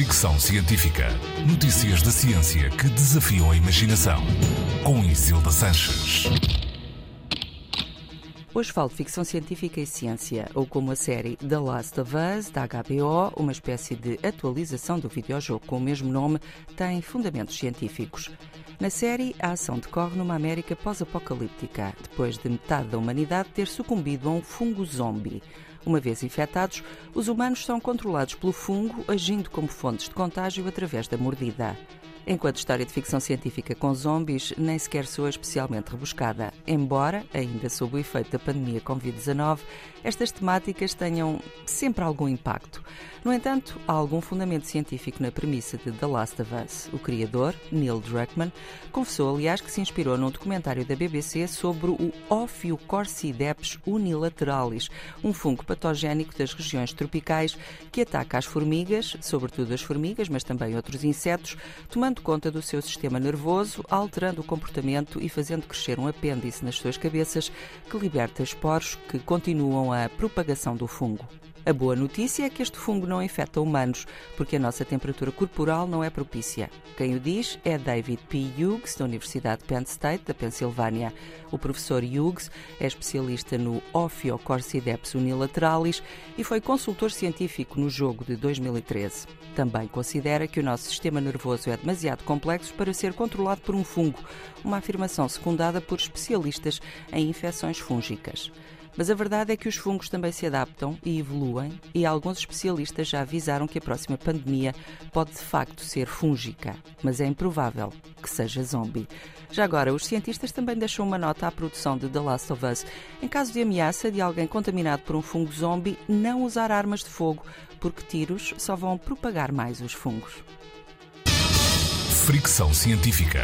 Fricção Científica. Notícias da ciência que desafiam a imaginação. Com Isilda Sanches. Hoje falo de ficção científica e ciência, ou como a série The Last of Us, da HBO, uma espécie de atualização do videojogo com o mesmo nome, tem fundamentos científicos. Na série, a ação decorre numa América pós-apocalíptica, depois de metade da humanidade ter sucumbido a um fungo zombie. Uma vez infectados, os humanos são controlados pelo fungo, agindo como fontes de contágio através da mordida. Enquanto história de ficção científica com zombies nem sequer soa especialmente rebuscada, embora, ainda sob o efeito da pandemia Covid-19, estas temáticas tenham sempre algum impacto. No entanto, há algum fundamento científico na premissa de The Last of Us. O criador, Neil Druckmann, confessou, aliás, que se inspirou num documentário da BBC sobre o Ophiocordyceps unilateralis, um fungo patogénico das regiões tropicais que ataca as formigas, sobretudo as formigas, mas também outros insetos, tomando conta do seu sistema nervoso, alterando o comportamento e fazendo crescer um apêndice nas suas cabeças que liberta esporos que continuam a propagação do fungo. A boa notícia é que este fungo não infecta humanos, porque a nossa temperatura corporal não é propícia. Quem o diz é David P. Hughes, da Universidade Penn State, da Pensilvânia. O professor Hughes é especialista no Ophiocordyceps unilateralis e foi consultor científico no jogo de 2013. Também considera que o nosso sistema nervoso é demasiado complexo para ser controlado por um fungo, uma afirmação secundada por especialistas em infecções fúngicas. Mas a verdade é que os fungos também se adaptam e evoluem, e alguns especialistas já avisaram que a próxima pandemia pode de facto ser fúngica, mas é improvável que seja zombie. Já agora, os cientistas também deixam uma nota à produção de The Last of Us. Em caso de ameaça de alguém contaminado por um fungo zombie, não usar armas de fogo, porque tiros só vão propagar mais os fungos. Fricção Científica.